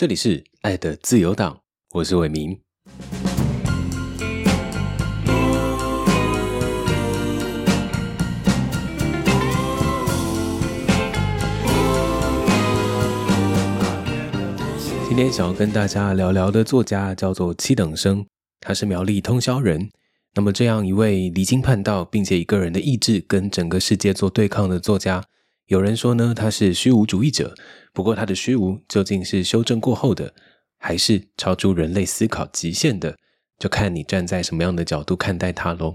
这里是爱的自由党，我是伟明。今天想要跟大家聊聊的作家叫做七等生，他是苗栗通宵人。那么，这样一位离经叛道，并且以个人的意志跟整个世界做对抗的作家。有人说呢，他是虚无主义者。不过，他的虚无究竟是修正过后的，还是超出人类思考极限的，就看你站在什么样的角度看待他喽。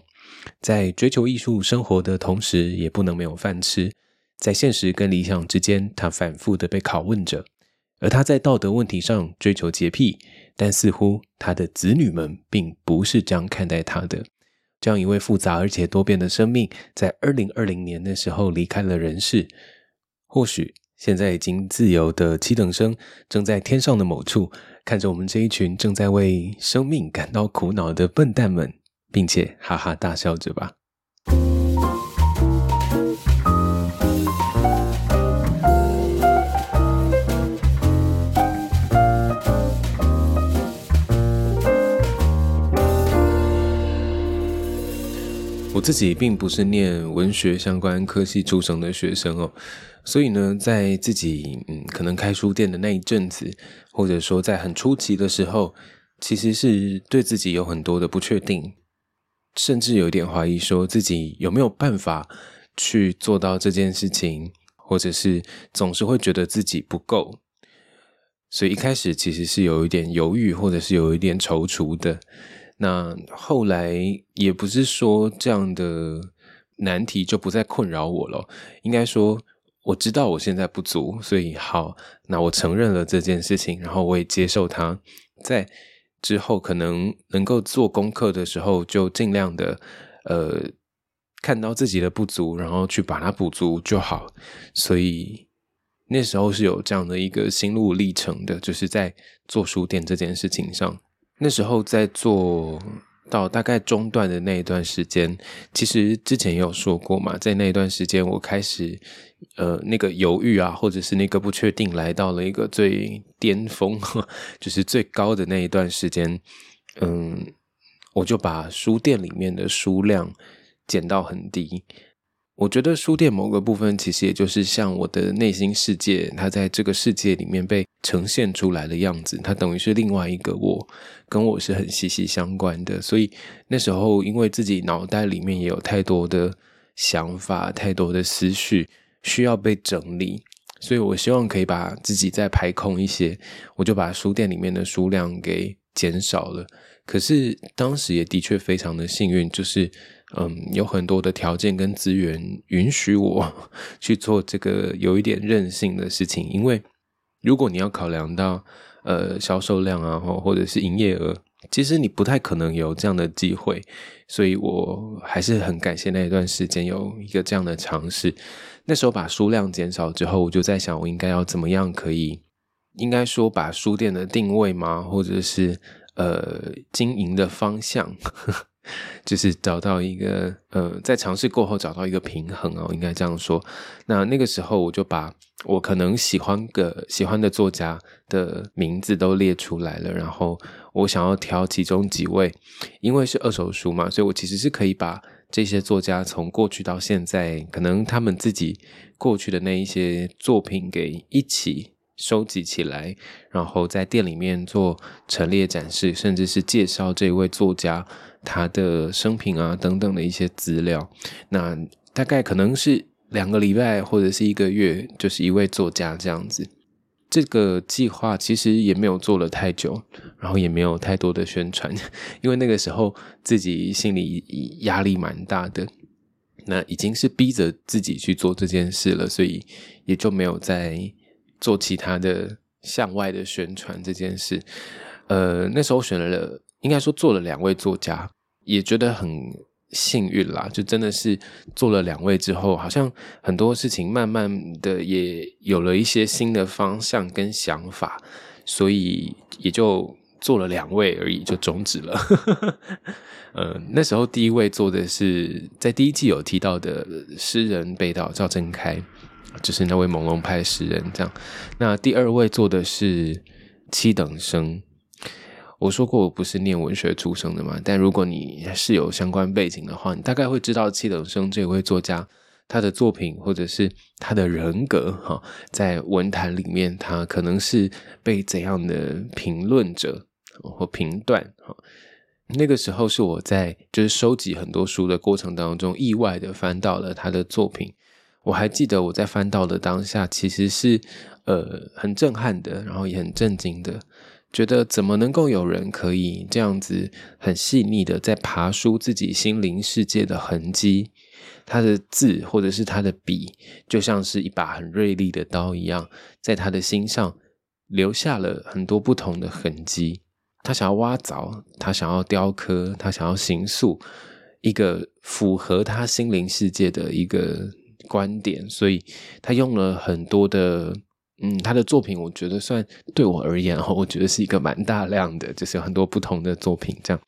在追求艺术生活的同时，也不能没有饭吃。在现实跟理想之间，他反复的被拷问着。而他在道德问题上追求洁癖，但似乎他的子女们并不是这样看待他的。这样一位复杂而且多变的生命，在二零二零年的时候离开了人世。或许现在已经自由的七等生，正在天上的某处，看着我们这一群正在为生命感到苦恼的笨蛋们，并且哈哈大笑着吧。自己并不是念文学相关科系出生的学生哦，所以呢，在自己嗯可能开书店的那一阵子，或者说在很初期的时候，其实是对自己有很多的不确定，甚至有一点怀疑，说自己有没有办法去做到这件事情，或者是总是会觉得自己不够，所以一开始其实是有一点犹豫，或者是有一点踌躇的。那后来也不是说这样的难题就不再困扰我了，应该说我知道我现在不足，所以好，那我承认了这件事情，然后我也接受它，在之后可能能够做功课的时候，就尽量的呃看到自己的不足，然后去把它补足就好。所以那时候是有这样的一个心路历程的，就是在做书店这件事情上。那时候在做到大概中段的那一段时间，其实之前也有说过嘛，在那一段时间，我开始呃那个犹豫啊，或者是那个不确定，来到了一个最巅峰，就是最高的那一段时间，嗯，我就把书店里面的书量减到很低。我觉得书店某个部分，其实也就是像我的内心世界，它在这个世界里面被呈现出来的样子，它等于是另外一个我，跟我是很息息相关的。所以那时候，因为自己脑袋里面也有太多的想法、太多的思绪需要被整理，所以我希望可以把自己再排空一些，我就把书店里面的书量给减少了。可是当时也的确非常的幸运，就是。嗯，有很多的条件跟资源允许我 去做这个有一点任性的事情，因为如果你要考量到呃销售量啊，或或者是营业额，其实你不太可能有这样的机会，所以我还是很感谢那一段时间有一个这样的尝试。那时候把书量减少之后，我就在想，我应该要怎么样可以，应该说把书店的定位吗，或者是呃经营的方向。就是找到一个呃，在尝试过后找到一个平衡哦，应该这样说。那那个时候我就把我可能喜欢的喜欢的作家的名字都列出来了，然后我想要挑其中几位，因为是二手书嘛，所以我其实是可以把这些作家从过去到现在，可能他们自己过去的那一些作品给一起收集起来，然后在店里面做陈列展示，甚至是介绍这位作家。他的生平啊等等的一些资料，那大概可能是两个礼拜或者是一个月，就是一位作家这样子。这个计划其实也没有做了太久，然后也没有太多的宣传，因为那个时候自己心里压力蛮大的，那已经是逼着自己去做这件事了，所以也就没有再做其他的向外的宣传这件事。呃，那时候选了，应该说做了两位作家。也觉得很幸运啦，就真的是做了两位之后，好像很多事情慢慢的也有了一些新的方向跟想法，所以也就做了两位而已，就终止了。呃，那时候第一位做的是在第一季有提到的诗人北岛赵正开，就是那位朦胧派诗人这样。那第二位做的是七等生。我说过我不是念文学出生的嘛，但如果你是有相关背景的话，你大概会知道七等生这位作家他的作品或者是他的人格哈，在文坛里面他可能是被怎样的评论者或评断哈。那个时候是我在就是收集很多书的过程当中，意外的翻到了他的作品。我还记得我在翻到的当下，其实是呃很震撼的，然后也很震惊的，觉得怎么能够有人可以这样子很细腻的在爬梳自己心灵世界的痕迹。他的字或者是他的笔，就像是一把很锐利的刀一样，在他的心上留下了很多不同的痕迹。他想要挖凿，他想要雕刻，他想要形塑一个符合他心灵世界的一个观点，所以他用了很多的，嗯，他的作品，我觉得算对我而言，我觉得是一个蛮大量的，就是有很多不同的作品。这样，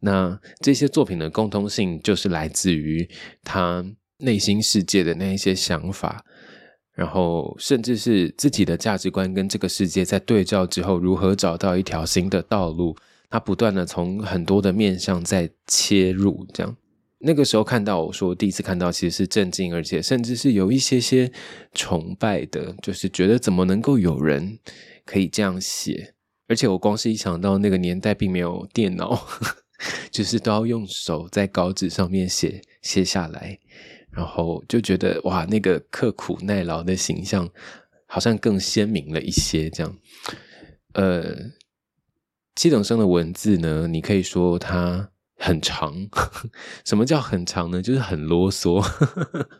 那这些作品的共通性，就是来自于他内心世界的那一些想法。然后，甚至是自己的价值观跟这个世界在对照之后，如何找到一条新的道路？他不断的从很多的面向在切入，这样。那个时候看到，我说第一次看到，其实是震惊，而且甚至是有一些些崇拜的，就是觉得怎么能够有人可以这样写？而且我光是一想到那个年代并没有电脑，就是都要用手在稿纸上面写写下来。然后就觉得哇，那个刻苦耐劳的形象好像更鲜明了一些。这样，呃，七等生的文字呢，你可以说它很长。什么叫很长呢？就是很啰嗦，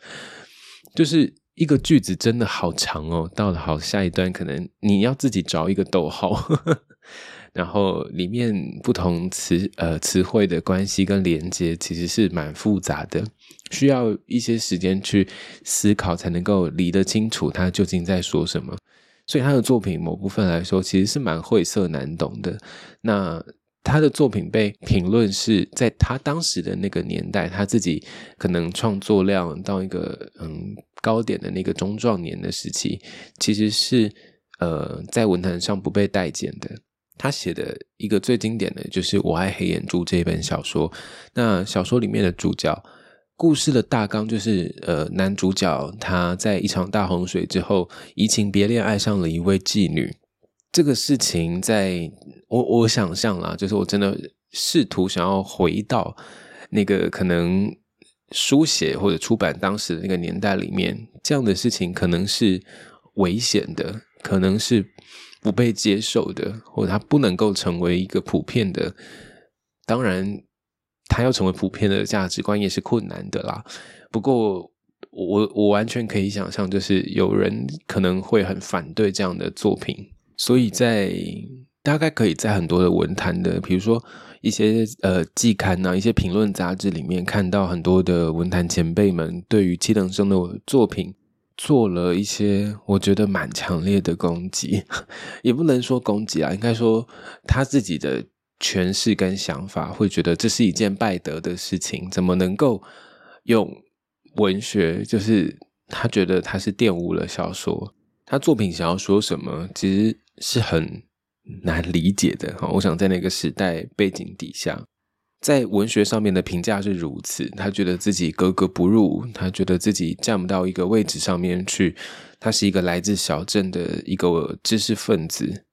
就是一个句子真的好长哦。到了好下一段，可能你要自己找一个逗号。然后里面不同词呃词汇的关系跟连接其实是蛮复杂的，需要一些时间去思考才能够理得清楚他究竟在说什么。所以他的作品某部分来说其实是蛮晦涩难懂的。那他的作品被评论是在他当时的那个年代，他自己可能创作量到一个嗯高点的那个中壮年的时期，其实是呃在文坛上不被待见的。他写的一个最经典的就是《我爱黑眼珠》这一本小说。那小说里面的主角，故事的大纲就是：呃，男主角他在一场大洪水之后移情别恋，爱上了一位妓女。这个事情，在我我想象啦，就是我真的试图想要回到那个可能书写或者出版当时的那个年代里面，这样的事情可能是危险的，可能是。不被接受的，或者他不能够成为一个普遍的，当然，他要成为普遍的价值观也是困难的啦。不过，我我完全可以想象，就是有人可能会很反对这样的作品，所以在大概可以在很多的文坛的，比如说一些呃季刊呐、一些评论杂志里面，看到很多的文坛前辈们对于七等生的作品。做了一些我觉得蛮强烈的攻击，也不能说攻击啊，应该说他自己的诠释跟想法，会觉得这是一件败德的事情，怎么能够用文学？就是他觉得他是玷污了小说，他作品想要说什么，其实是很难理解的。我想在那个时代背景底下。在文学上面的评价是如此，他觉得自己格格不入，他觉得自己站不到一个位置上面去。他是一个来自小镇的一个知识分子，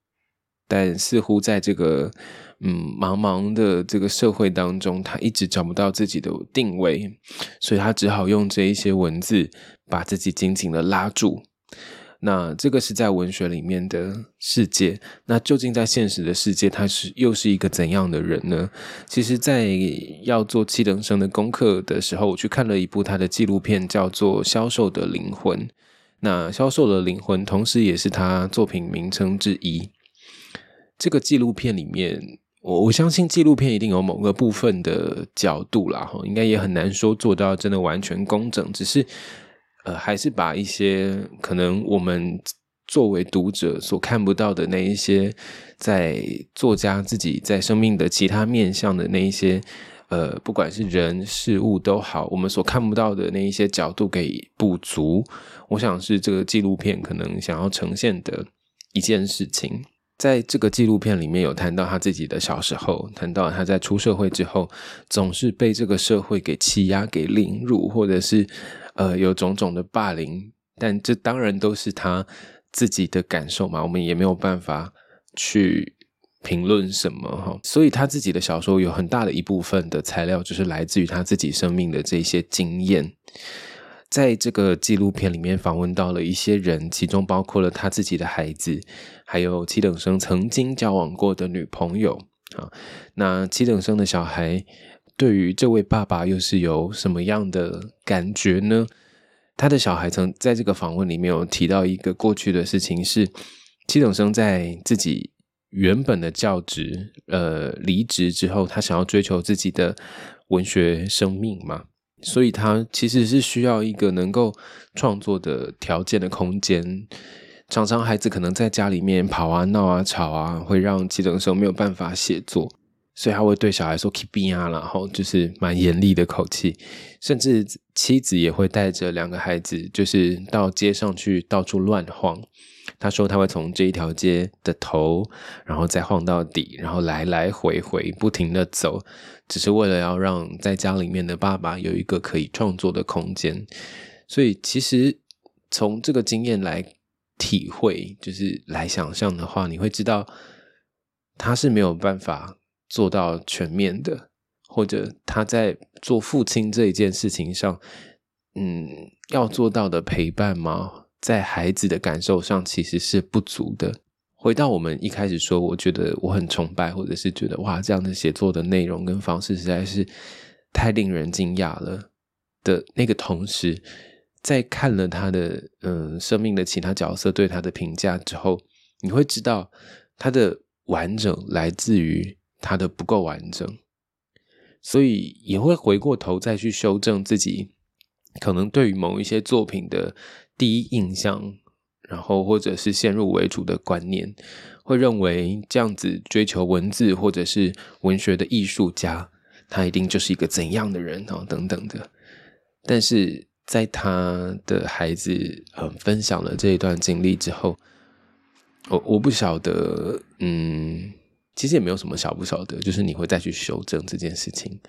但似乎在这个嗯茫茫的这个社会当中，他一直找不到自己的定位，所以他只好用这一些文字把自己紧紧的拉住。那这个是在文学里面的世界，那究竟在现实的世界，他是又是一个怎样的人呢？其实，在要做七等生的功课的时候，我去看了一部他的纪录片，叫做《销售的灵魂》。那《销售的灵魂》同时也是他作品名称之一。这个纪录片里面，我我相信纪录片一定有某个部分的角度啦，哈，应该也很难说做到真的完全工整，只是。呃，还是把一些可能我们作为读者所看不到的那一些，在作家自己在生命的其他面向的那一些，呃，不管是人事物都好，我们所看不到的那一些角度给补足。我想是这个纪录片可能想要呈现的一件事情。在这个纪录片里面有谈到他自己的小时候，谈到他在出社会之后，总是被这个社会给欺压、给凌辱，或者是呃有种种的霸凌。但这当然都是他自己的感受嘛，我们也没有办法去评论什么哈。所以他自己的小说有很大的一部分的材料，就是来自于他自己生命的这些经验。在这个纪录片里面访问到了一些人，其中包括了他自己的孩子，还有七等生曾经交往过的女朋友啊。那七等生的小孩对于这位爸爸又是有什么样的感觉呢？他的小孩曾在这个访问里面有提到一个过去的事情，是七等生在自己原本的教职呃离职之后，他想要追求自己的文学生命嘛。所以，他其实是需要一个能够创作的条件的空间。常常孩子可能在家里面跑啊、闹啊、吵啊，会让七等生没有办法写作，所以他会对小孩说 “keep 啊”，然后就是蛮严厉的口气。甚至妻子也会带着两个孩子，就是到街上去到处乱晃。他说他会从这一条街的头，然后再晃到底，然后来来回回不停的走，只是为了要让在家里面的爸爸有一个可以创作的空间。所以其实从这个经验来体会，就是来想象的话，你会知道他是没有办法做到全面的，或者他在做父亲这一件事情上，嗯，要做到的陪伴吗？在孩子的感受上其实是不足的。回到我们一开始说，我觉得我很崇拜，或者是觉得哇，这样的写作的内容跟方式实在是太令人惊讶了的那个同时，在看了他的嗯生命的其他角色对他的评价之后，你会知道他的完整来自于他的不够完整，所以也会回过头再去修正自己可能对于某一些作品的。第一印象，然后或者是先入为主的观念，会认为这样子追求文字或者是文学的艺术家，他一定就是一个怎样的人哦，等等的。但是在他的孩子呃分享了这一段经历之后，我我不晓得，嗯，其实也没有什么晓不晓得，就是你会再去修正这件事情。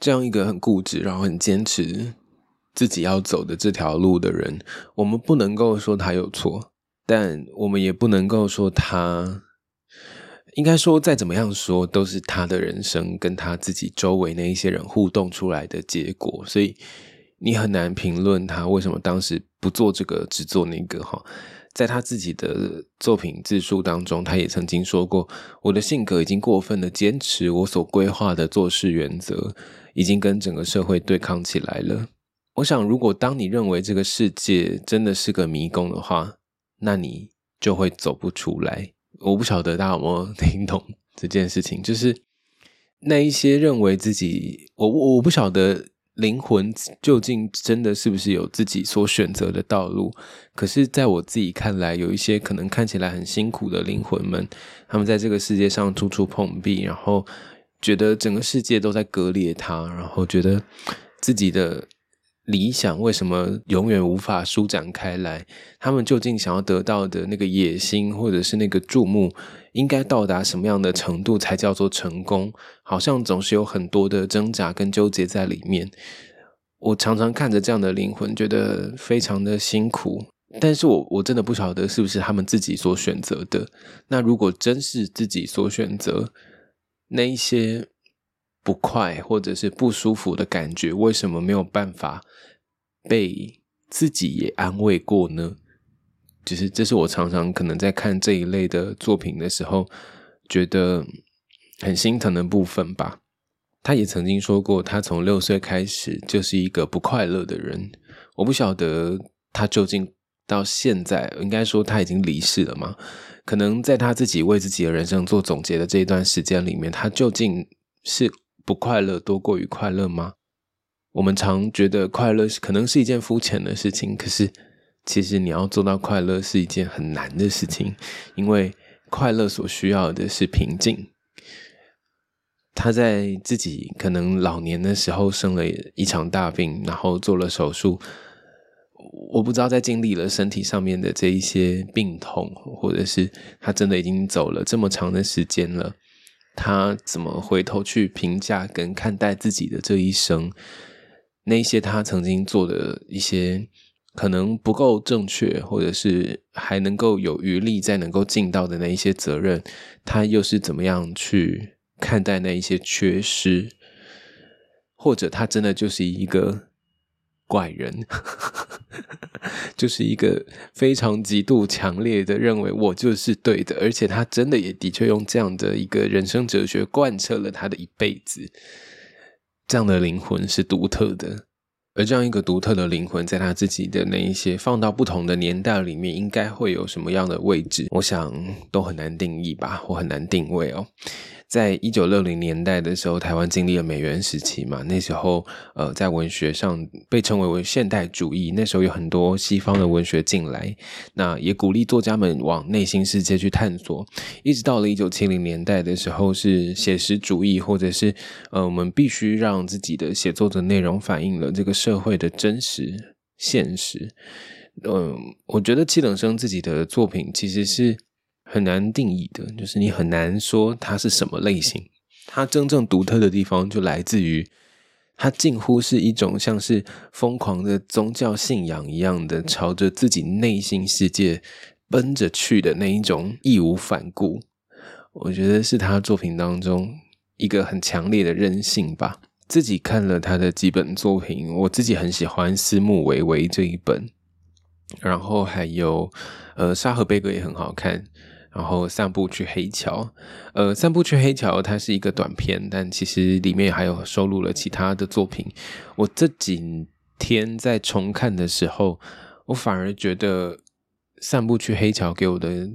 这样一个很固执，然后很坚持。自己要走的这条路的人，我们不能够说他有错，但我们也不能够说他，应该说再怎么样说，都是他的人生跟他自己周围那一些人互动出来的结果，所以你很难评论他为什么当时不做这个，只做那个。哈，在他自己的作品自述当中，他也曾经说过：“我的性格已经过分的坚持我所规划的做事原则，已经跟整个社会对抗起来了。”我想，如果当你认为这个世界真的是个迷宫的话，那你就会走不出来。我不晓得大家有没有听懂这件事情，就是那一些认为自己，我我不晓得灵魂究竟真的是不是有自己所选择的道路。可是，在我自己看来，有一些可能看起来很辛苦的灵魂们，他们在这个世界上处处碰壁，然后觉得整个世界都在割裂他，然后觉得自己的。理想为什么永远无法舒展开来？他们究竟想要得到的那个野心，或者是那个注目，应该到达什么样的程度才叫做成功？好像总是有很多的挣扎跟纠结在里面。我常常看着这样的灵魂，觉得非常的辛苦。但是我我真的不晓得是不是他们自己所选择的。那如果真是自己所选择，那一些。不快或者是不舒服的感觉，为什么没有办法被自己也安慰过呢？就是这是我常常可能在看这一类的作品的时候，觉得很心疼的部分吧。他也曾经说过，他从六岁开始就是一个不快乐的人。我不晓得他究竟到现在，应该说他已经离世了吗？可能在他自己为自己的人生做总结的这一段时间里面，他究竟是。不快乐多过于快乐吗？我们常觉得快乐可能是一件肤浅的事情，可是其实你要做到快乐是一件很难的事情，因为快乐所需要的是平静。他在自己可能老年的时候生了一场大病，然后做了手术。我不知道在经历了身体上面的这一些病痛，或者是他真的已经走了这么长的时间了，他怎么回头去评价跟看待自己的这一生？那些他曾经做的一些可能不够正确，或者是还能够有余力再能够尽到的那一些责任，他又是怎么样去看待那一些缺失？或者他真的就是一个？怪人，就是一个非常极度强烈的认为我就是对的，而且他真的也的确用这样的一个人生哲学贯彻了他的一辈子。这样的灵魂是独特的，而这样一个独特的灵魂，在他自己的那一些放到不同的年代里面，应该会有什么样的位置？我想都很难定义吧，我很难定位哦。在一九六零年代的时候，台湾经历了美元时期嘛。那时候，呃，在文学上被称为为现代主义。那时候有很多西方的文学进来，那也鼓励作家们往内心世界去探索。一直到了一九七零年代的时候，是写实主义，或者是呃，我们必须让自己的写作的内容反映了这个社会的真实现实。嗯，我觉得七等生自己的作品其实是。很难定义的，就是你很难说它是什么类型。它真正独特的地方就来自于，它近乎是一种像是疯狂的宗教信仰一样的，朝着自己内心世界奔着去的那一种义无反顾。我觉得是他作品当中一个很强烈的韧性吧。自己看了他的几本作品，我自己很喜欢《私募维维》这一本，然后还有呃《沙河悲歌》也很好看。然后散步去黑桥，呃，散步去黑桥，它是一个短片，但其实里面还有收录了其他的作品。我这几天在重看的时候，我反而觉得散步去黑桥给我的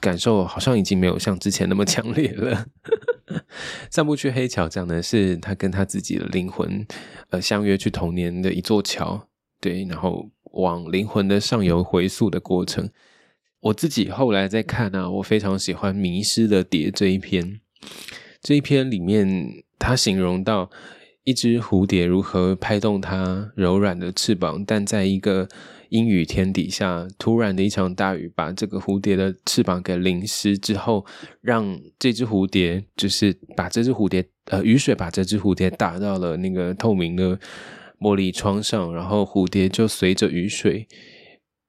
感受好像已经没有像之前那么强烈了。散步去黑桥讲的是他跟他自己的灵魂，呃，相约去童年的一座桥，对，然后往灵魂的上游回溯的过程。我自己后来在看啊，我非常喜欢《迷失的蝶》这一篇。这一篇里面，他形容到一只蝴蝶如何拍动它柔软的翅膀，但在一个阴雨天底下，突然的一场大雨把这个蝴蝶的翅膀给淋湿之后，让这只蝴蝶就是把这只蝴蝶呃雨水把这只蝴蝶打到了那个透明的玻璃窗上，然后蝴蝶就随着雨水。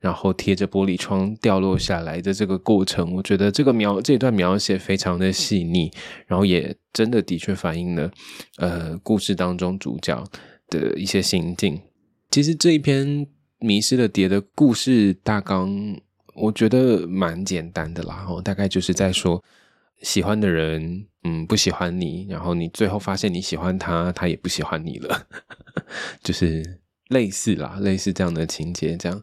然后贴着玻璃窗掉落下来的这个过程，我觉得这个描这段描写非常的细腻，然后也真的的确反映了呃故事当中主角的一些心境。其实这一篇《迷失的蝶》的故事大纲，我觉得蛮简单的啦，大概就是在说喜欢的人嗯不喜欢你，然后你最后发现你喜欢他，他也不喜欢你了，就是类似啦，类似这样的情节这样。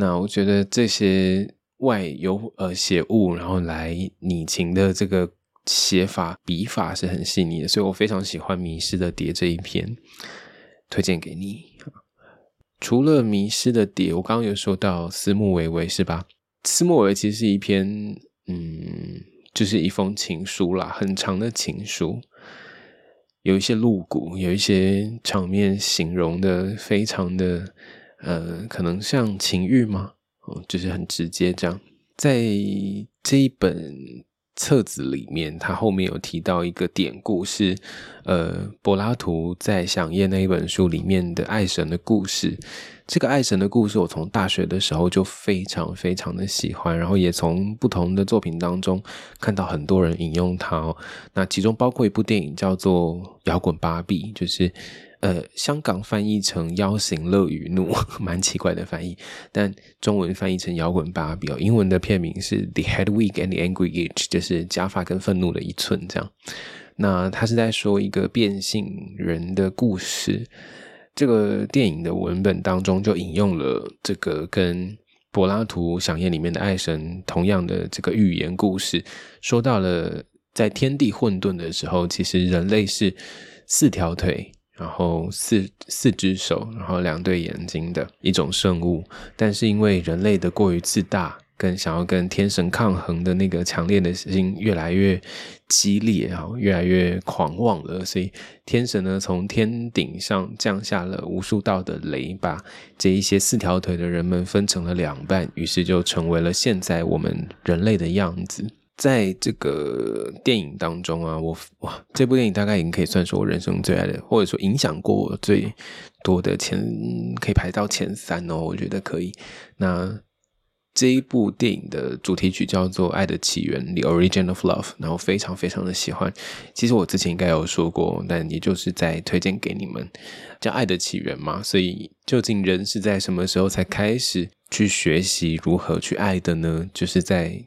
那我觉得这些外由呃写物，然后来拟情的这个写法笔法是很细腻的，所以我非常喜欢《迷失的蝶》这一篇，推荐给你。除了《迷失的蝶》，我刚刚有说到《思慕维维》是吧？《思慕维维》其实是一篇嗯，就是一封情书啦，很长的情书，有一些露骨，有一些场面形容的非常的。呃，可能像情欲吗？哦，就是很直接这样。在这一本册子里面，他后面有提到一个典故，是呃，柏拉图在《想夜》那一本书里面的爱神的故事。这个爱神的故事，我从大学的时候就非常非常的喜欢，然后也从不同的作品当中看到很多人引用它。那其中包括一部电影叫做《摇滚芭比》，就是。呃，香港翻译成“妖行乐与怒 ”，蛮奇怪的翻译，但中文翻译成“摇滚芭比”。英文的片名是《The Headwig and the Angry Inch》，就是假发跟愤怒的一寸这样。那他是在说一个变性人的故事。这个电影的文本当中就引用了这个跟柏拉图《想宴》里面的爱神同样的这个寓言故事，说到了在天地混沌的时候，其实人类是四条腿。然后四四只手，然后两对眼睛的一种生物，但是因为人类的过于自大，跟想要跟天神抗衡的那个强烈的心越来越激烈啊，越来越狂妄了。所以天神呢，从天顶上降下了无数道的雷，把这一些四条腿的人们分成了两半，于是就成为了现在我们人类的样子。在这个电影当中啊，我哇，这部电影大概已经可以算是我人生最爱的，或者说影响过我最多的前，可以排到前三哦。我觉得可以。那这一部电影的主题曲叫做《爱的起源》（The Origin of Love），然后非常非常的喜欢。其实我之前应该有说过，但也就是在推荐给你们，叫《爱的起源》嘛。所以，究竟人是在什么时候才开始去学习如何去爱的呢？就是在。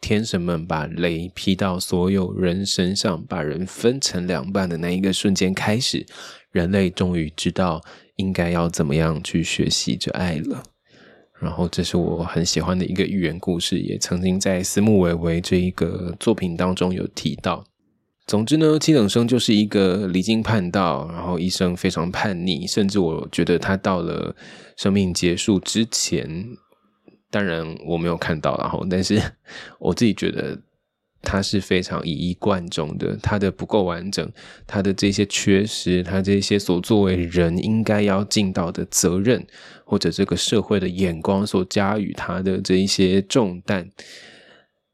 天神们把雷劈到所有人身上，把人分成两半的那一个瞬间开始，人类终于知道应该要怎么样去学习着爱了。然后，这是我很喜欢的一个寓言故事，也曾经在斯木维维这一个作品当中有提到。总之呢，七等生就是一个离经叛道，然后一生非常叛逆，甚至我觉得他到了生命结束之前。当然我没有看到，然后，但是 我自己觉得他是非常以一贯中的，他的不够完整，他的这些缺失，他这些所作为人应该要尽到的责任，或者这个社会的眼光所加予他的这一些重担，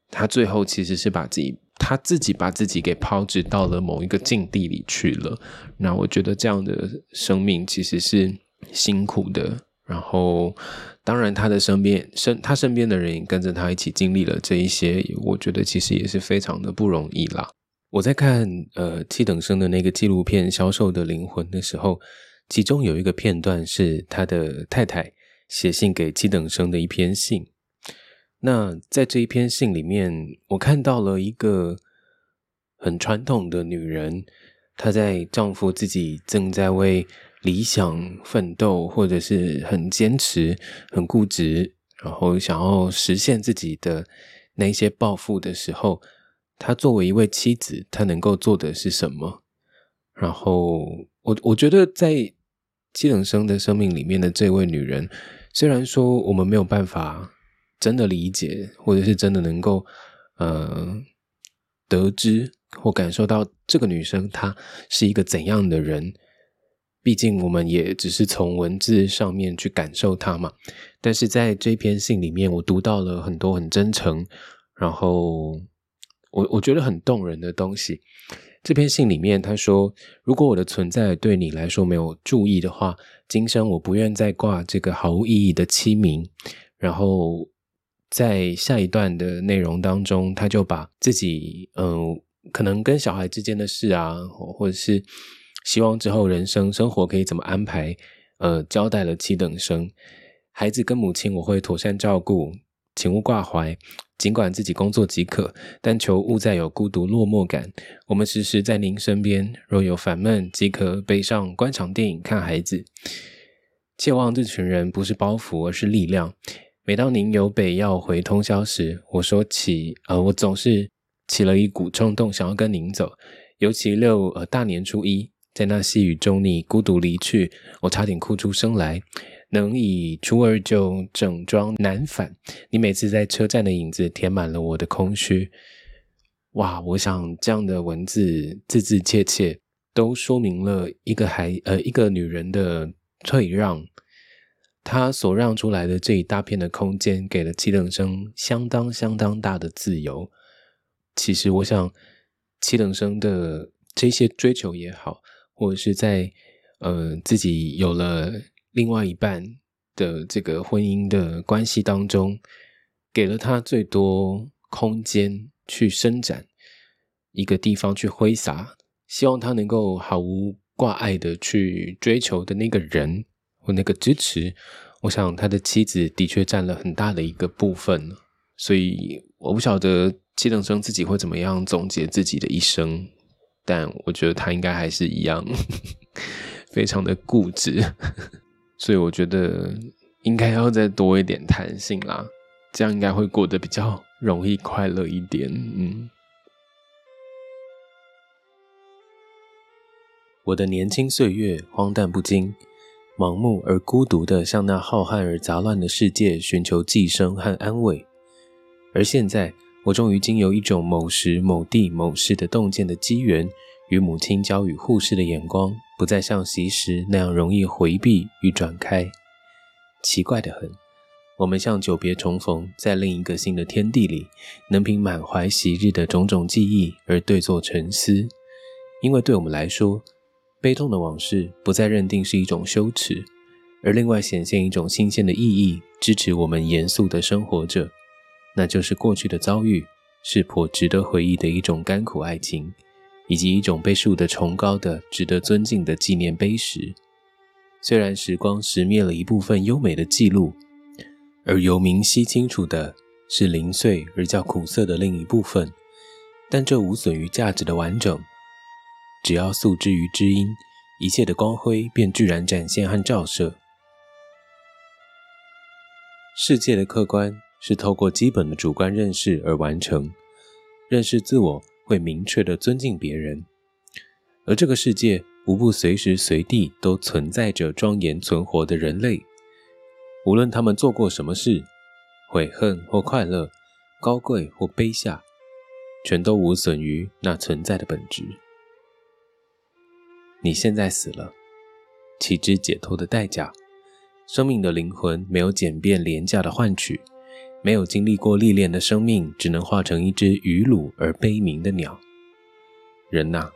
他最后其实是把自己他自己把自己给抛掷到了某一个境地里去了。那我觉得这样的生命其实是辛苦的。然后，当然，他的身边身他身边的人也跟着他一起经历了这一些，我觉得其实也是非常的不容易啦。我在看呃七等生的那个纪录片《销售的灵魂》的时候，其中有一个片段是他的太太写信给七等生的一篇信。那在这一篇信里面，我看到了一个很传统的女人，她在丈夫自己正在为。理想奋斗，或者是很坚持、很固执，然后想要实现自己的那些抱负的时候，她作为一位妻子，她能够做的是什么？然后，我我觉得在七等生的生命里面的这位女人，虽然说我们没有办法真的理解，或者是真的能够呃得知或感受到这个女生她是一个怎样的人。毕竟我们也只是从文字上面去感受它嘛，但是在这篇信里面，我读到了很多很真诚，然后我我觉得很动人的东西。这篇信里面他说：“如果我的存在对你来说没有注意的话，今生我不愿再挂这个毫无意义的妻名。”然后在下一段的内容当中，他就把自己嗯，可能跟小孩之间的事啊，或者是。希望之后人生生活可以怎么安排？呃，交代了七等生，孩子跟母亲我会妥善照顾，请勿挂怀。尽管自己工作即可，但求勿再有孤独落寞感。我们时时在您身边，若有烦闷，即可背上观场电影看孩子。切望这群人不是包袱，而是力量。每当您由北要回通宵时，我说起，呃，我总是起了一股冲动，想要跟您走。尤其六呃大年初一。在那细雨中，你孤独离去，我差点哭出声来。能以初二就整装难返，你每次在车站的影子填满了我的空虚。哇，我想这样的文字字字切切，都说明了一个孩呃一个女人的退让。她所让出来的这一大片的空间，给了七等生相当相当大的自由。其实，我想七等生的这些追求也好。或者是在呃自己有了另外一半的这个婚姻的关系当中，给了他最多空间去伸展一个地方去挥洒，希望他能够毫无挂碍的去追求的那个人或那个支持，我想他的妻子的确占了很大的一个部分，所以我不晓得七等生自己会怎么样总结自己的一生。但我觉得他应该还是一样，非常的固执，所以我觉得应该要再多一点弹性啦，这样应该会过得比较容易快乐一点。嗯，我的年轻岁月荒诞不经，盲目而孤独的向那浩瀚而杂乱的世界寻求寄生和安慰。而现在，我终于经由一种某时某地某事的洞见的机缘，与母亲交与护士的眼光，不再像昔时那样容易回避与转开。奇怪的很，我们像久别重逢，在另一个新的天地里，能凭满怀昔日的种种记忆而对坐沉思。因为对我们来说，悲痛的往事不再认定是一种羞耻，而另外显现一种新鲜的意义，支持我们严肃的生活着。那就是过去的遭遇是颇值得回忆的一种甘苦爱情，以及一种被树得崇高的、值得尊敬的纪念碑石。虽然时光蚀灭了一部分优美的记录，而由明晰清楚的是零碎而较苦涩的另一部分，但这无损于价值的完整。只要诉之于知音，一切的光辉便自然展现和照射。世界的客观是透过基本的主观认识而完成，认识自我会明确的尊敬别人，而这个世界无不随时随地都存在着庄严存活的人类，无论他们做过什么事，悔恨或快乐，高贵或卑下，全都无损于那存在的本质。你现在死了，岂知解脱的代价？生命的灵魂没有简便廉价的换取，没有经历过历练的生命，只能化成一只愚鲁而悲鸣的鸟。人呐，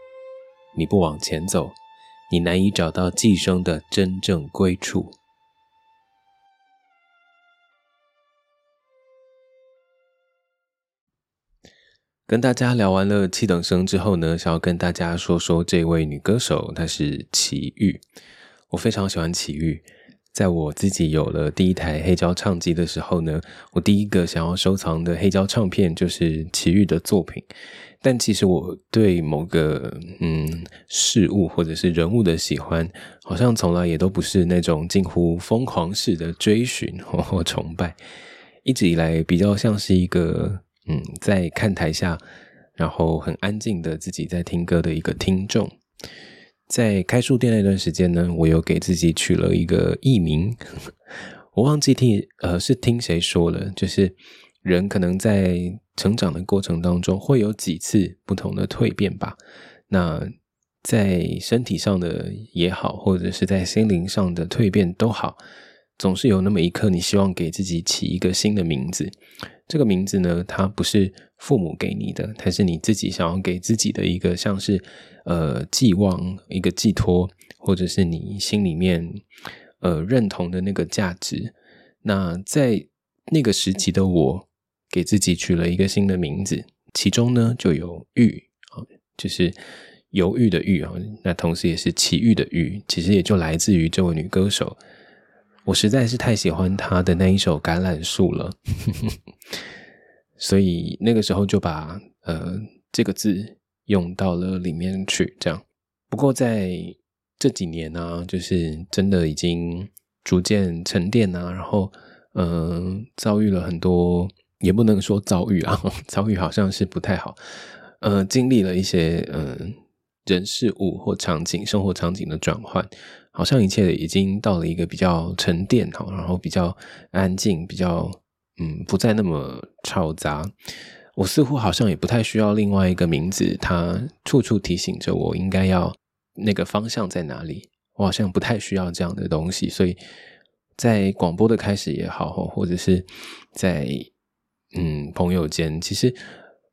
你不往前走，你难以找到寄生的真正归处。跟大家聊完了七等生之后呢，想要跟大家说说这位女歌手，她是齐豫。我非常喜欢齐豫，在我自己有了第一台黑胶唱机的时候呢，我第一个想要收藏的黑胶唱片就是齐豫的作品。但其实我对某个嗯事物或者是人物的喜欢，好像从来也都不是那种近乎疯狂式的追寻 或崇拜，一直以来比较像是一个。嗯，在看台下，然后很安静的自己在听歌的一个听众，在开书店那段时间呢，我有给自己取了一个艺名，我忘记听呃是听谁说了，就是人可能在成长的过程当中会有几次不同的蜕变吧。那在身体上的也好，或者是在心灵上的蜕变都好，总是有那么一刻，你希望给自己起一个新的名字。这个名字呢，它不是父母给你的，它是你自己想要给自己的一个，像是呃寄望、一个寄托，或者是你心里面呃认同的那个价值。那在那个时期的我，给自己取了一个新的名字，其中呢就有“玉”啊，就是犹豫的“豫”啊，那同时也是奇遇的“遇”，其实也就来自于这位女歌手。我实在是太喜欢他的那一首《橄榄树》了，所以那个时候就把呃这个字用到了里面去。这样，不过在这几年呢，就是真的已经逐渐沉淀啊，然后嗯，遭遇了很多，也不能说遭遇啊，遭遇好像是不太好，呃，经历了一些嗯人事物或场景、生活场景的转换。好像一切已经到了一个比较沉淀哈，然后比较安静，比较嗯不再那么嘈杂。我似乎好像也不太需要另外一个名字，它处处提醒着我应该要那个方向在哪里。我好像不太需要这样的东西，所以在广播的开始也好，或者是在嗯朋友间，其实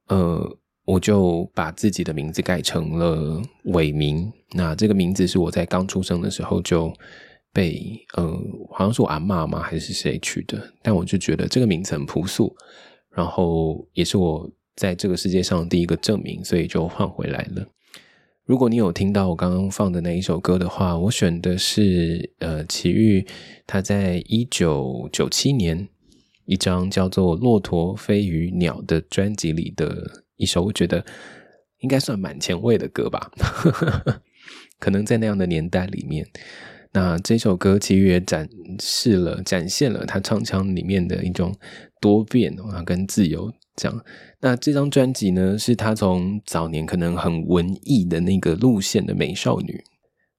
呃。我就把自己的名字改成了伟明。那这个名字是我在刚出生的时候就被呃，好像是我阿妈吗还是谁取的？但我就觉得这个名字很朴素，然后也是我在这个世界上第一个证明，所以就换回来了。如果你有听到我刚刚放的那一首歌的话，我选的是呃，齐豫他在一九九七年一张叫做《骆驼飞鱼鸟》的专辑里的。一首我觉得应该算蛮前卫的歌吧，可能在那样的年代里面，那这首歌其实也展示了、展现了他唱腔里面的一种多变啊，跟自由这样。那这张专辑呢，是他从早年可能很文艺的那个路线的美少女，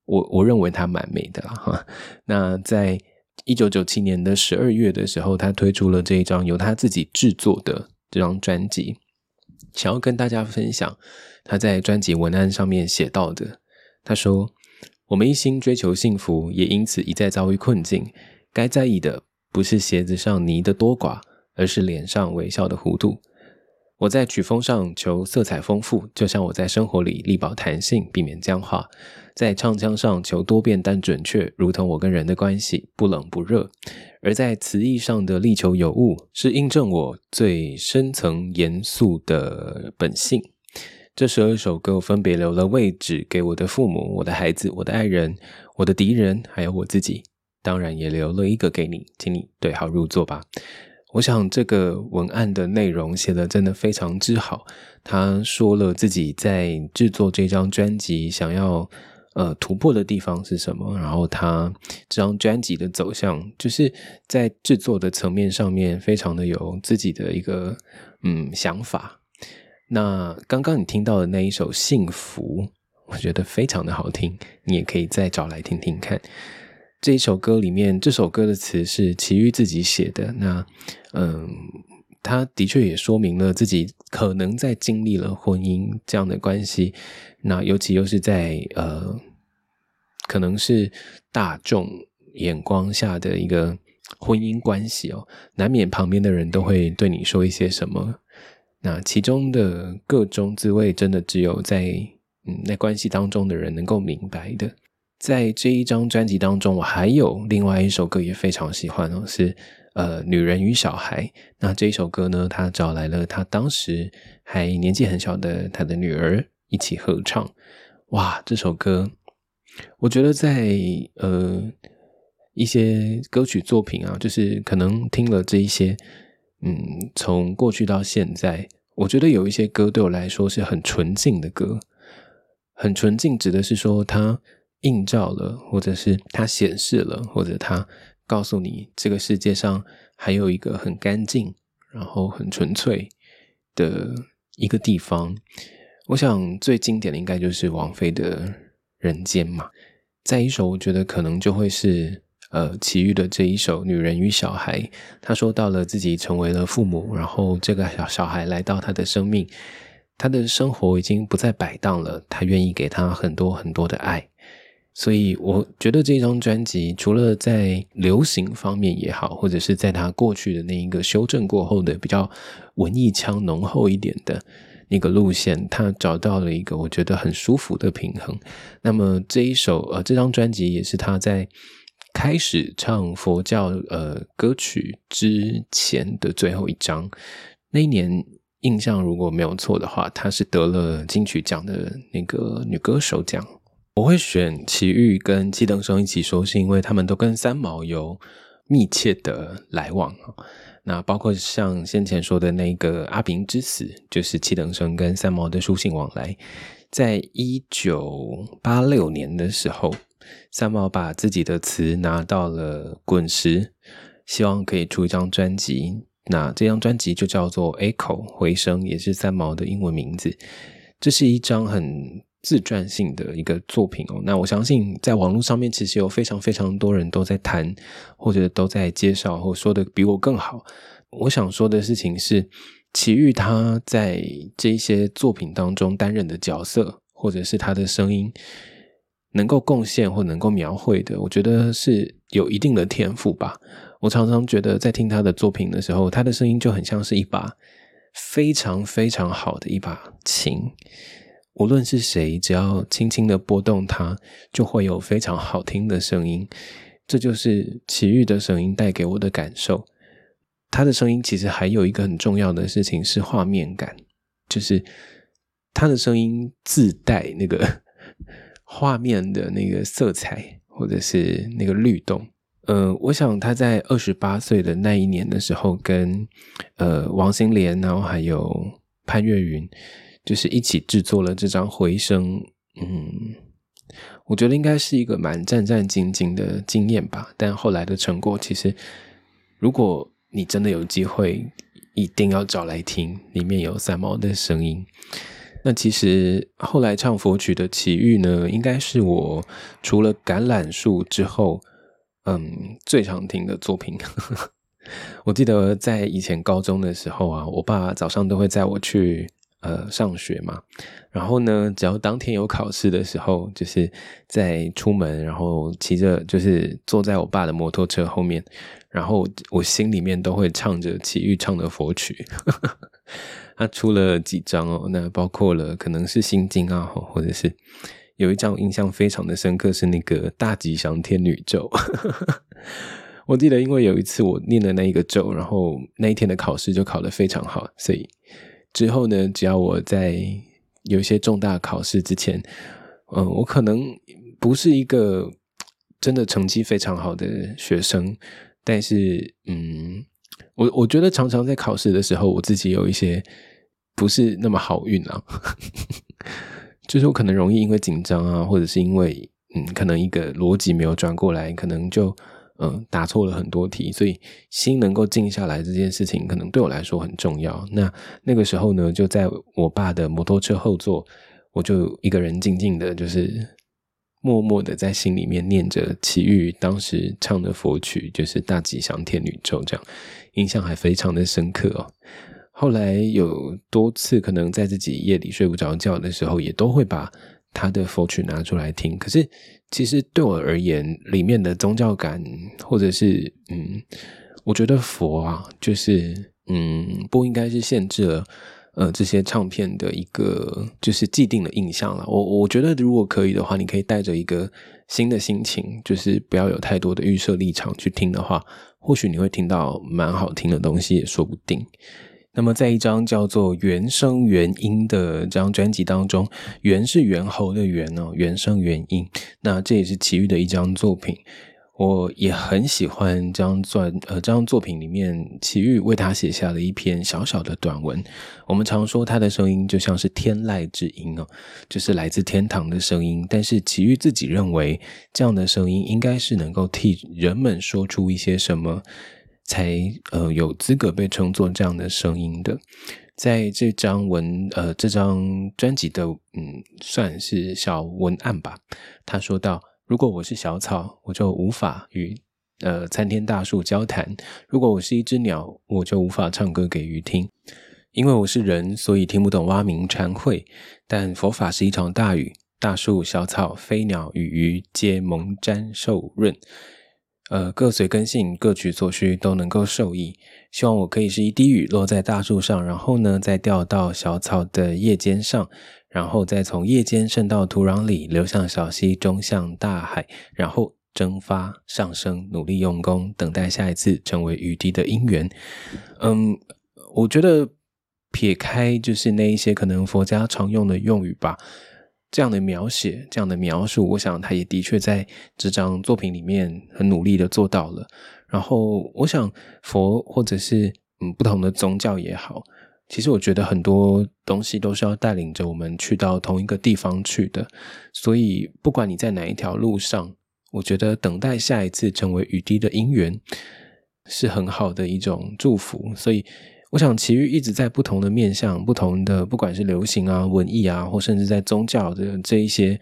我我认为她蛮美的啦哈。那在一九九七年的十二月的时候，他推出了这一张由他自己制作的。这张专辑，想要跟大家分享他在专辑文案上面写到的。他说：“我们一心追求幸福，也因此一再遭遇困境。该在意的不是鞋子上泥的多寡，而是脸上微笑的弧度。”我在曲风上求色彩丰富，就像我在生活里力保弹性，避免僵化；在唱腔上求多变但准确，如同我跟人的关系不冷不热；而在词义上的力求有物，是印证我最深层严肃的本性。这十二首歌分别留了位置给我的父母、我的孩子、我的爱人、我的敌人，还有我自己。当然也留了一个给你，请你对号入座吧。我想这个文案的内容写的真的非常之好。他说了自己在制作这张专辑想要呃突破的地方是什么，然后他这张专辑的走向就是在制作的层面上面非常的有自己的一个嗯想法。那刚刚你听到的那一首《幸福》，我觉得非常的好听，你也可以再找来听听看。这一首歌里面，这首歌的词是齐豫自己写的。那，嗯，他的确也说明了自己可能在经历了婚姻这样的关系。那尤其又是在呃，可能是大众眼光下的一个婚姻关系哦，难免旁边的人都会对你说一些什么。那其中的各种滋味，真的只有在嗯那关系当中的人能够明白的。在这一张专辑当中，我还有另外一首歌也非常喜欢哦，是呃《女人与小孩》。那这一首歌呢，他找来了他当时还年纪很小的他的女儿一起合唱。哇，这首歌，我觉得在呃一些歌曲作品啊，就是可能听了这一些，嗯，从过去到现在，我觉得有一些歌对我来说是很纯净的歌，很纯净，指的是说它。映照了，或者是它显示了，或者它告诉你，这个世界上还有一个很干净，然后很纯粹的一个地方。我想最经典的应该就是王菲的《人间》嘛。再一首，我觉得可能就会是呃齐豫的这一首《女人与小孩》。他说到了自己成为了父母，然后这个小小孩来到他的生命，他的生活已经不再摆荡了，他愿意给他很多很多的爱。所以我觉得这张专辑除了在流行方面也好，或者是在他过去的那一个修正过后的比较文艺腔浓厚一点的那个路线，他找到了一个我觉得很舒服的平衡。那么这一首呃这张专辑也是他在开始唱佛教呃歌曲之前的最后一张。那一年印象如果没有错的话，他是得了金曲奖的那个女歌手奖。我会选齐豫跟七等生一起说，是因为他们都跟三毛有密切的来往那包括像先前说的那个阿平之死，就是七等生跟三毛的书信往来。在一九八六年的时候，三毛把自己的词拿到了滚石，希望可以出一张专辑。那这张专辑就叫做《Echo 回声》，也是三毛的英文名字。这是一张很。自传性的一个作品哦，那我相信在网络上面其实有非常非常多人都在谈，或者都在介绍，或说的比我更好。我想说的事情是，齐豫他在这些作品当中担任的角色，或者是他的声音能够贡献或能够描绘的，我觉得是有一定的天赋吧。我常常觉得在听他的作品的时候，他的声音就很像是一把非常非常好的一把琴。无论是谁，只要轻轻的拨动它，就会有非常好听的声音。这就是奇遇的声音带给我的感受。他的声音其实还有一个很重要的事情是画面感，就是他的声音自带那个 画面的那个色彩，或者是那个律动。呃，我想他在二十八岁的那一年的时候，跟呃王心莲，然后还有潘越云。就是一起制作了这张回声，嗯，我觉得应该是一个蛮战战兢兢的经验吧。但后来的成果，其实如果你真的有机会，一定要找来听，里面有三毛的声音。那其实后来唱佛曲的奇遇呢，应该是我除了橄榄树之后，嗯，最常听的作品。我记得在以前高中的时候啊，我爸早上都会载我去呃上学嘛。然后呢，只要当天有考试的时候，就是在出门，然后骑着，就是坐在我爸的摩托车后面，然后我心里面都会唱着齐豫唱的佛曲。他出了几张哦，那包括了可能是心经啊，或者是有一张印象非常的深刻，是那个大吉祥天女咒。我记得，因为有一次我念了那一个咒，然后那一天的考试就考得非常好，所以之后呢，只要我在有一些重大考试之前，嗯，我可能不是一个真的成绩非常好的学生，但是嗯。我我觉得常常在考试的时候，我自己有一些不是那么好运啊，就是我可能容易因为紧张啊，或者是因为嗯，可能一个逻辑没有转过来，可能就嗯答错了很多题，所以心能够静下来这件事情，可能对我来说很重要。那那个时候呢，就在我爸的摩托车后座，我就一个人静静的，就是。默默的在心里面念着齐豫当时唱的佛曲，就是大吉祥天女咒，这样印象还非常的深刻哦。后来有多次可能在自己夜里睡不着觉的时候，也都会把他的佛曲拿出来听。可是其实对我而言，里面的宗教感，或者是嗯，我觉得佛啊，就是嗯，不应该是限制了。呃，这些唱片的一个就是既定的印象了。我我觉得如果可以的话，你可以带着一个新的心情，就是不要有太多的预设立场去听的话，或许你会听到蛮好听的东西，也说不定。那么在一张叫做《原声原音》的这张专辑当中，原是猿猴的猿哦，原声原音。那这也是齐豫的一张作品。我也很喜欢这张作呃这张作品里面，齐豫为他写下了一篇小小的短文。我们常说他的声音就像是天籁之音哦，就是来自天堂的声音。但是齐豫自己认为，这样的声音应该是能够替人们说出一些什么，才呃有资格被称作这样的声音的。在这张文呃这张专辑的嗯算是小文案吧，他说到。如果我是小草，我就无法与呃参天大树交谈；如果我是一只鸟，我就无法唱歌给鱼听。因为我是人，所以听不懂蛙鸣蝉会。但佛法是一场大雨，大树、小草、飞鸟与鱼皆蒙沾受润。呃，各随根性，各取所需，都能够受益。希望我可以是一滴雨落在大树上，然后呢，再掉到小草的叶尖上。然后再从叶间渗到土壤里，流向小溪，中向大海，然后蒸发上升，努力用功，等待下一次成为雨滴的因缘。嗯，我觉得撇开就是那一些可能佛家常用的用语吧，这样的描写，这样的描述，我想他也的确在这张作品里面很努力的做到了。然后，我想佛或者是嗯不同的宗教也好。其实我觉得很多东西都是要带领着我们去到同一个地方去的，所以不管你在哪一条路上，我觉得等待下一次成为雨滴的因缘是很好的一种祝福。所以我想，奇遇一直在不同的面向、不同的不管是流行啊、文艺啊，或甚至在宗教的这一些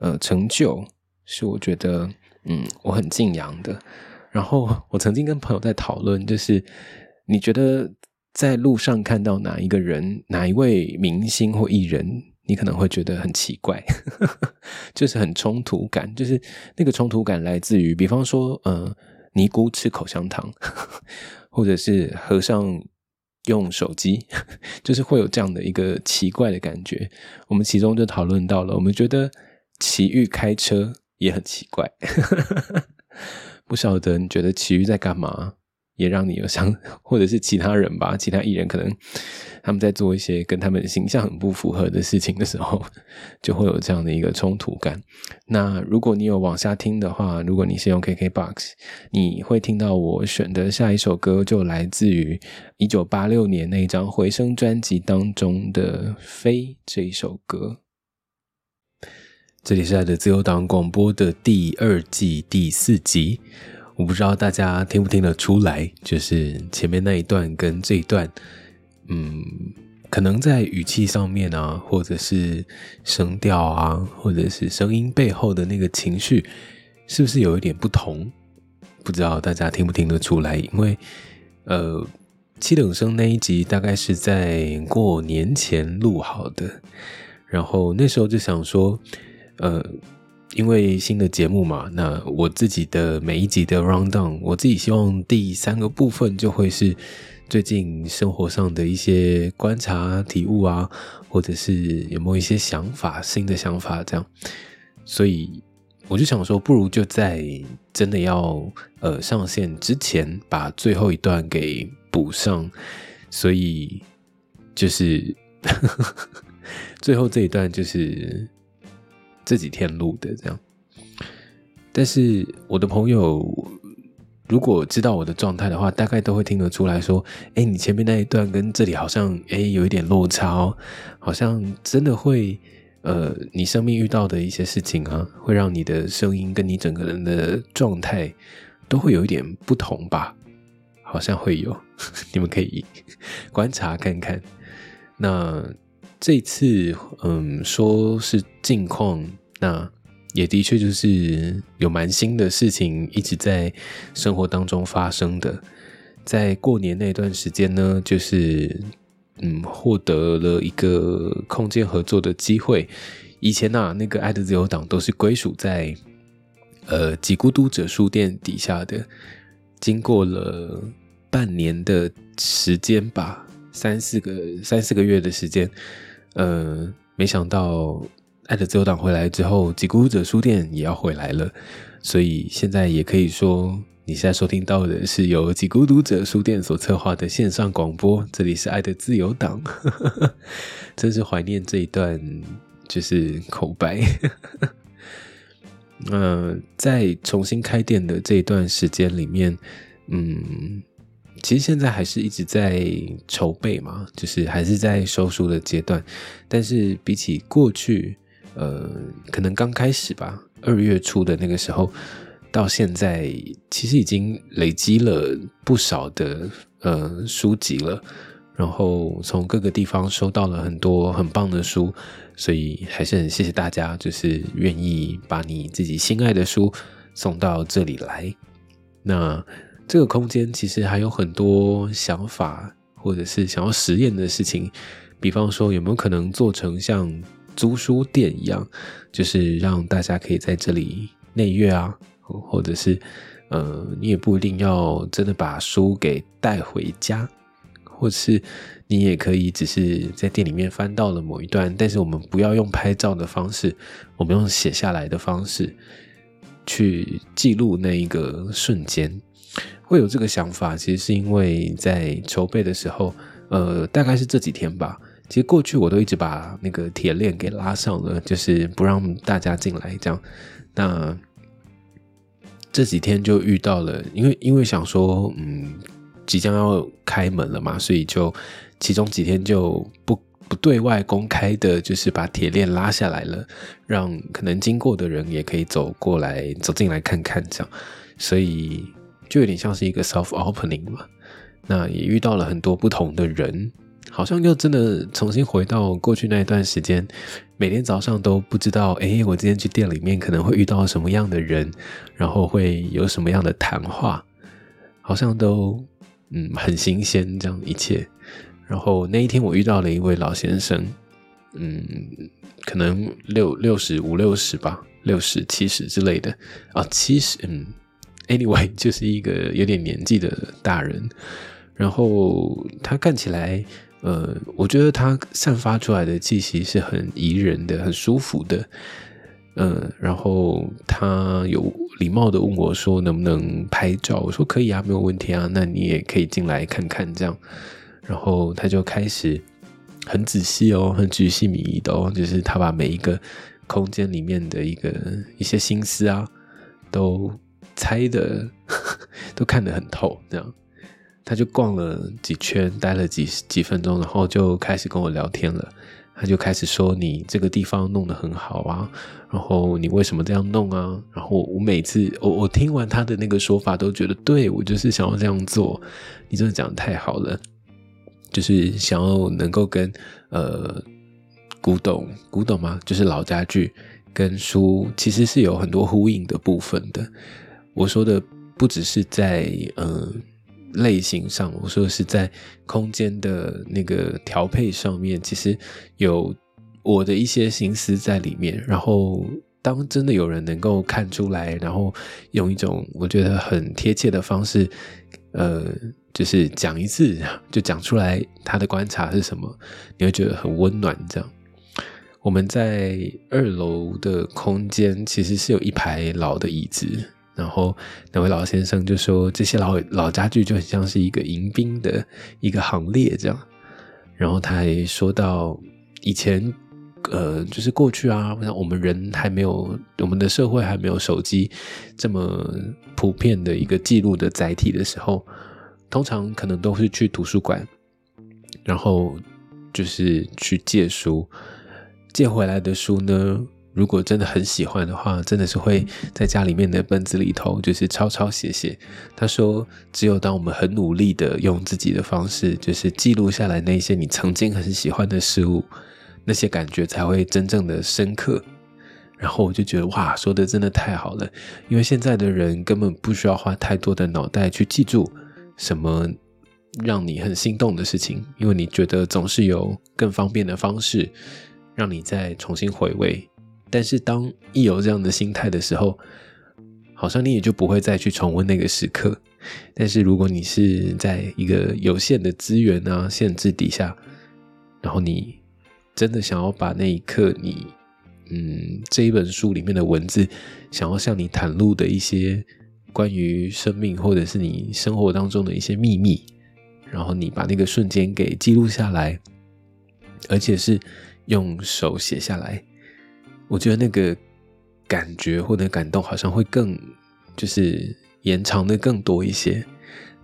呃成就，是我觉得嗯我很敬仰的。然后我曾经跟朋友在讨论，就是你觉得。在路上看到哪一个人、哪一位明星或艺人，你可能会觉得很奇怪，就是很冲突感。就是那个冲突感来自于，比方说，呃，尼姑吃口香糖，或者是和尚用手机，就是会有这样的一个奇怪的感觉。我们其中就讨论到了，我们觉得奇遇开车也很奇怪，不晓得你觉得奇遇在干嘛？也让你有想，或者是其他人吧，其他艺人可能他们在做一些跟他们形象很不符合的事情的时候，就会有这样的一个冲突感。那如果你有往下听的话，如果你是用 KKBOX，你会听到我选的下一首歌，就来自于一九八六年那张回声专辑当中的《飞》这一首歌。这里是爱的自由党广播的第二季第四集。我不知道大家听不听得出来，就是前面那一段跟这一段，嗯，可能在语气上面啊，或者是声调啊，或者是声音背后的那个情绪，是不是有一点不同？不知道大家听不听得出来？因为呃，七等生那一集大概是在过年前录好的，然后那时候就想说，呃，因为新的节目嘛，那我自己的每一集的 round down，我自己希望第三个部分就会是最近生活上的一些观察体悟啊，或者是有没有一些想法、新的想法这样，所以。我就想说，不如就在真的要呃上线之前，把最后一段给补上。所以就是 最后这一段就是这几天录的这样。但是我的朋友如果知道我的状态的话，大概都会听得出来说：“哎，你前面那一段跟这里好像哎有一点落差哦，好像真的会。”呃，你生命遇到的一些事情啊，会让你的声音跟你整个人的状态都会有一点不同吧？好像会有，你们可以观察看看。那这次，嗯，说是近况，那也的确就是有蛮新的事情一直在生活当中发生的。在过年那段时间呢，就是。嗯，获得了一个空间合作的机会。以前呐，那个爱的自由党都是归属在呃几孤独者书店底下的。经过了半年的时间吧，三四个三四个月的时间，呃，没想到爱的自由党回来之后，几孤独者书店也要回来了。所以现在也可以说。你现在收听到的是由几孤独者书店所策划的线上广播，这里是爱的自由党，真是怀念这一段就是口白。那 在重新开店的这一段时间里面，嗯，其实现在还是一直在筹备嘛，就是还是在收书的阶段，但是比起过去，呃，可能刚开始吧，二月初的那个时候。到现在其实已经累积了不少的呃书籍了，然后从各个地方收到了很多很棒的书，所以还是很谢谢大家，就是愿意把你自己心爱的书送到这里来。那这个空间其实还有很多想法，或者是想要实验的事情，比方说有没有可能做成像租书店一样，就是让大家可以在这里内阅啊。或者是，呃，你也不一定要真的把书给带回家，或者是你也可以只是在店里面翻到了某一段，但是我们不要用拍照的方式，我们用写下来的方式去记录那一个瞬间。会有这个想法，其实是因为在筹备的时候，呃，大概是这几天吧。其实过去我都一直把那个铁链给拉上了，就是不让大家进来，这样。那这几天就遇到了，因为因为想说，嗯，即将要开门了嘛，所以就其中几天就不不对外公开的，就是把铁链拉下来了，让可能经过的人也可以走过来走进来看看这样，所以就有点像是一个 self opening 嘛。那也遇到了很多不同的人。好像又真的重新回到过去那一段时间，每天早上都不知道，哎，我今天去店里面可能会遇到什么样的人，然后会有什么样的谈话，好像都嗯很新鲜这样一切。然后那一天我遇到了一位老先生，嗯，可能六六十五六十吧，六十七十之类的啊，七十嗯 anyway 就是一个有点年纪的大人，然后他看起来。呃，我觉得他散发出来的气息是很宜人的，很舒服的。嗯，然后他有礼貌的问我说：“能不能拍照？”我说：“可以啊，没有问题啊。”那你也可以进来看看这样。然后他就开始很仔细哦，很仔细靡遗的哦，就是他把每一个空间里面的一个一些心思啊，都猜的 都看得很透这样。他就逛了几圈，待了几几分钟，然后就开始跟我聊天了。他就开始说：“你这个地方弄得很好啊，然后你为什么这样弄啊？”然后我每次我我听完他的那个说法，都觉得对我就是想要这样做。你真的讲的太好了，就是想要能够跟呃古董古董嘛，就是老家具跟书其实是有很多呼应的部分的。我说的不只是在嗯。类型上，我说的是在空间的那个调配上面，其实有我的一些心思在里面。然后，当真的有人能够看出来，然后用一种我觉得很贴切的方式，呃，就是讲一次就讲出来他的观察是什么，你会觉得很温暖。这样，我们在二楼的空间其实是有一排老的椅子。然后那位老先生就说：“这些老老家具就很像是一个迎宾的一个行列这样。”然后他还说到以前，呃，就是过去啊，我们人还没有，我们的社会还没有手机这么普遍的一个记录的载体的时候，通常可能都是去图书馆，然后就是去借书，借回来的书呢。如果真的很喜欢的话，真的是会在家里面的本子里头，就是抄抄写写。他说，只有当我们很努力的用自己的方式，就是记录下来那些你曾经很喜欢的事物，那些感觉才会真正的深刻。然后我就觉得，哇，说的真的太好了，因为现在的人根本不需要花太多的脑袋去记住什么让你很心动的事情，因为你觉得总是有更方便的方式让你再重新回味。但是当一有这样的心态的时候，好像你也就不会再去重温那个时刻。但是如果你是在一个有限的资源啊限制底下，然后你真的想要把那一刻你嗯这一本书里面的文字，想要向你袒露的一些关于生命或者是你生活当中的一些秘密，然后你把那个瞬间给记录下来，而且是用手写下来。我觉得那个感觉或者感动好像会更就是延长的更多一些。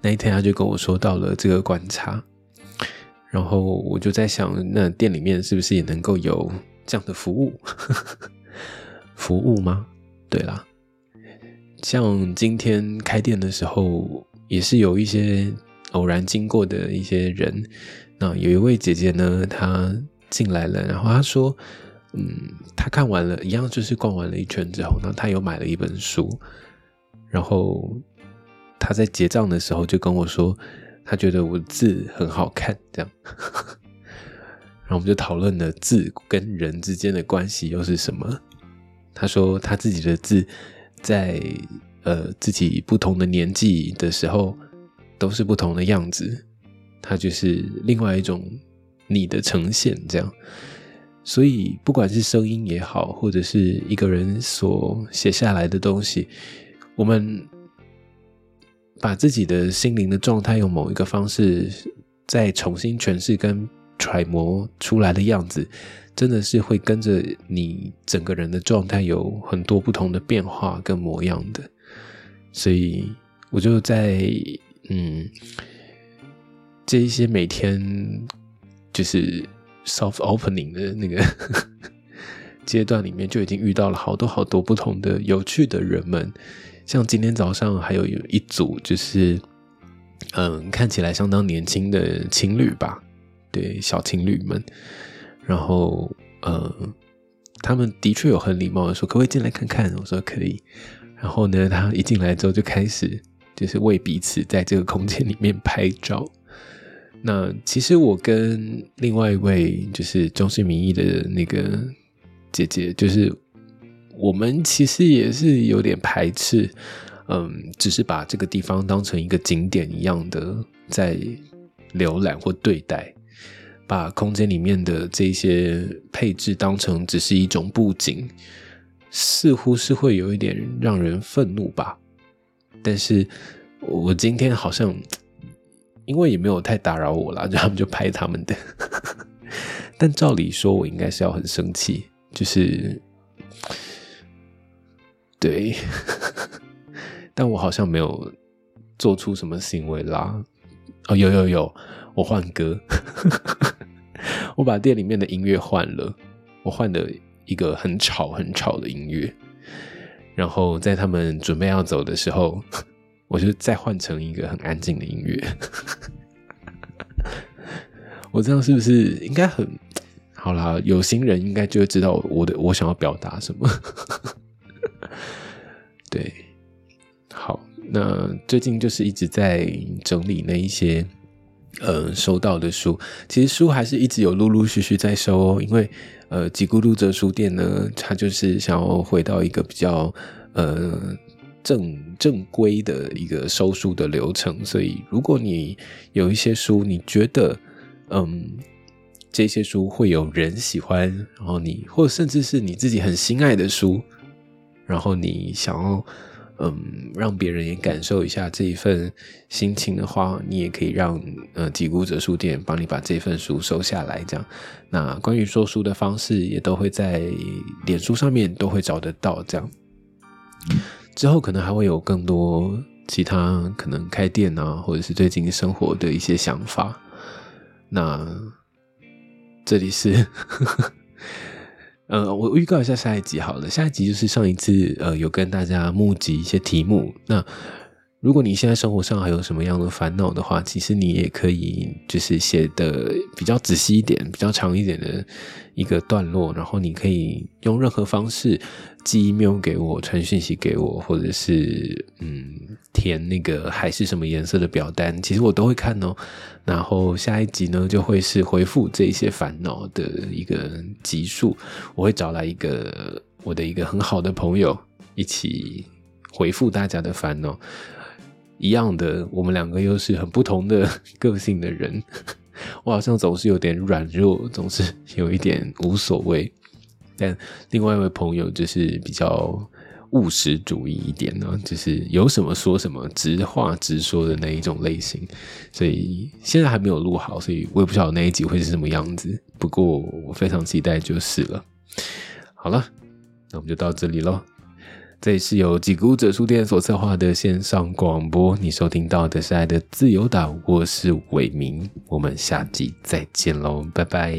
那一天他就跟我说到了这个观察，然后我就在想，那店里面是不是也能够有这样的服务？服务吗？对啦，像今天开店的时候，也是有一些偶然经过的一些人。那有一位姐姐呢，她进来了，然后她说。嗯，他看完了一样，就是逛完了一圈之后，呢，他又买了一本书，然后他在结账的时候就跟我说，他觉得我字很好看，这样，然后我们就讨论了字跟人之间的关系又是什么。他说他自己的字在呃自己不同的年纪的时候都是不同的样子，他就是另外一种你的呈现，这样。所以，不管是声音也好，或者是一个人所写下来的东西，我们把自己的心灵的状态用某一个方式再重新诠释跟揣摩出来的样子，真的是会跟着你整个人的状态有很多不同的变化跟模样的。所以，我就在嗯，这一些每天就是。Soft opening 的那个 阶段里面，就已经遇到了好多好多不同的有趣的人们。像今天早上还有一组，就是嗯，看起来相当年轻的情侣吧，对，小情侣们。然后嗯，他们的确有很礼貌的说：“可不可以进来看看？”我说：“可以。”然后呢，他一进来之后就开始就是为彼此在这个空间里面拍照。那其实我跟另外一位就是中性名义的那个姐姐，就是我们其实也是有点排斥，嗯，只是把这个地方当成一个景点一样的在浏览或对待，把空间里面的这些配置当成只是一种布景，似乎是会有一点让人愤怒吧。但是我今天好像。因为也没有太打扰我啦，就他们就拍他们的。但照理说，我应该是要很生气，就是对，但我好像没有做出什么行为啦。哦，有有有，我换歌，我把店里面的音乐换了，我换了一个很吵很吵的音乐，然后在他们准备要走的时候。我就再换成一个很安静的音乐，我这样是不是应该很好啦？有心人应该就会知道我的我想要表达什么。对，好，那最近就是一直在整理那一些，呃，收到的书。其实书还是一直有陆陆续续在收哦，因为呃，吉咕噜哲书店呢，它就是想要回到一个比较呃正正规的一个收书的流程。所以，如果你有一些书，你觉得嗯这些书会有人喜欢，然后你或甚至是你自己很心爱的书，然后你想要。嗯，让别人也感受一下这一份心情的话，你也可以让呃吉古哲书店帮你把这份书收下来。这样，那关于收书的方式也都会在脸书上面都会找得到。这样，之后可能还会有更多其他可能开店啊，或者是最近生活的一些想法。那这里是。呃，我预告一下下一集好了。下一集就是上一次呃有跟大家募集一些题目。那如果你现在生活上还有什么样的烦恼的话，其实你也可以就是写的比较仔细一点、比较长一点的一个段落，然后你可以用任何方式。寄 email 给我，传讯息给我，或者是嗯填那个还是什么颜色的表单，其实我都会看哦。然后下一集呢，就会是回复这些烦恼的一个集数，我会找来一个我的一个很好的朋友一起回复大家的烦恼。一样的，我们两个又是很不同的个性的人，我好像总是有点软弱，总是有一点无所谓。但另外一位朋友就是比较务实主义一点呢，就是有什么说什么，直话直说的那一种类型。所以现在还没有录好，所以我也不晓得那一集会是什么样子。不过我非常期待就是了。好了，那我们就到这里喽。这里是由几股者书店所策划的线上广播，你收听到的是爱的自由岛，我是伟明，我们下集再见喽，拜拜。